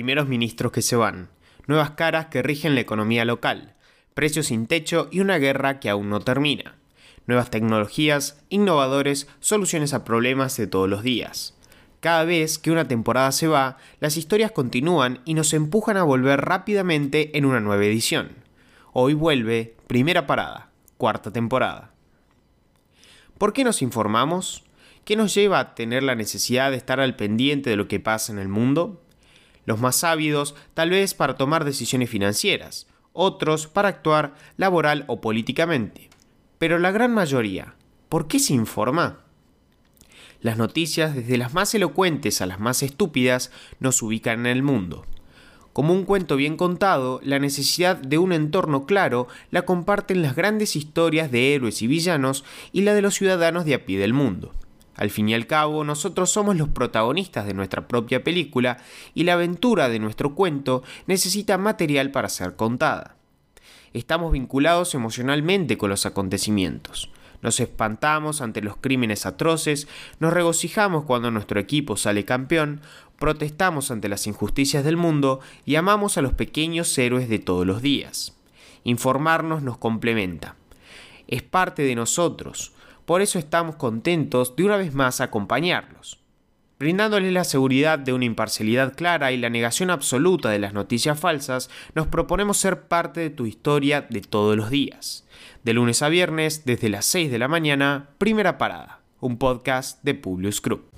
primeros ministros que se van, nuevas caras que rigen la economía local, precios sin techo y una guerra que aún no termina. Nuevas tecnologías, innovadores, soluciones a problemas de todos los días. Cada vez que una temporada se va, las historias continúan y nos empujan a volver rápidamente en una nueva edición. Hoy vuelve Primera Parada, cuarta temporada. ¿Por qué nos informamos? ¿Qué nos lleva a tener la necesidad de estar al pendiente de lo que pasa en el mundo? Los más ávidos tal vez para tomar decisiones financieras, otros para actuar laboral o políticamente. Pero la gran mayoría, ¿por qué se informa? Las noticias, desde las más elocuentes a las más estúpidas, nos ubican en el mundo. Como un cuento bien contado, la necesidad de un entorno claro la comparten las grandes historias de héroes y villanos y la de los ciudadanos de a pie del mundo. Al fin y al cabo, nosotros somos los protagonistas de nuestra propia película y la aventura de nuestro cuento necesita material para ser contada. Estamos vinculados emocionalmente con los acontecimientos. Nos espantamos ante los crímenes atroces, nos regocijamos cuando nuestro equipo sale campeón, protestamos ante las injusticias del mundo y amamos a los pequeños héroes de todos los días. Informarnos nos complementa. Es parte de nosotros, por eso estamos contentos de una vez más acompañarlos brindándoles la seguridad de una imparcialidad clara y la negación absoluta de las noticias falsas, nos proponemos ser parte de tu historia de todos los días. De lunes a viernes, desde las 6 de la mañana, primera parada, un podcast de Publius Group.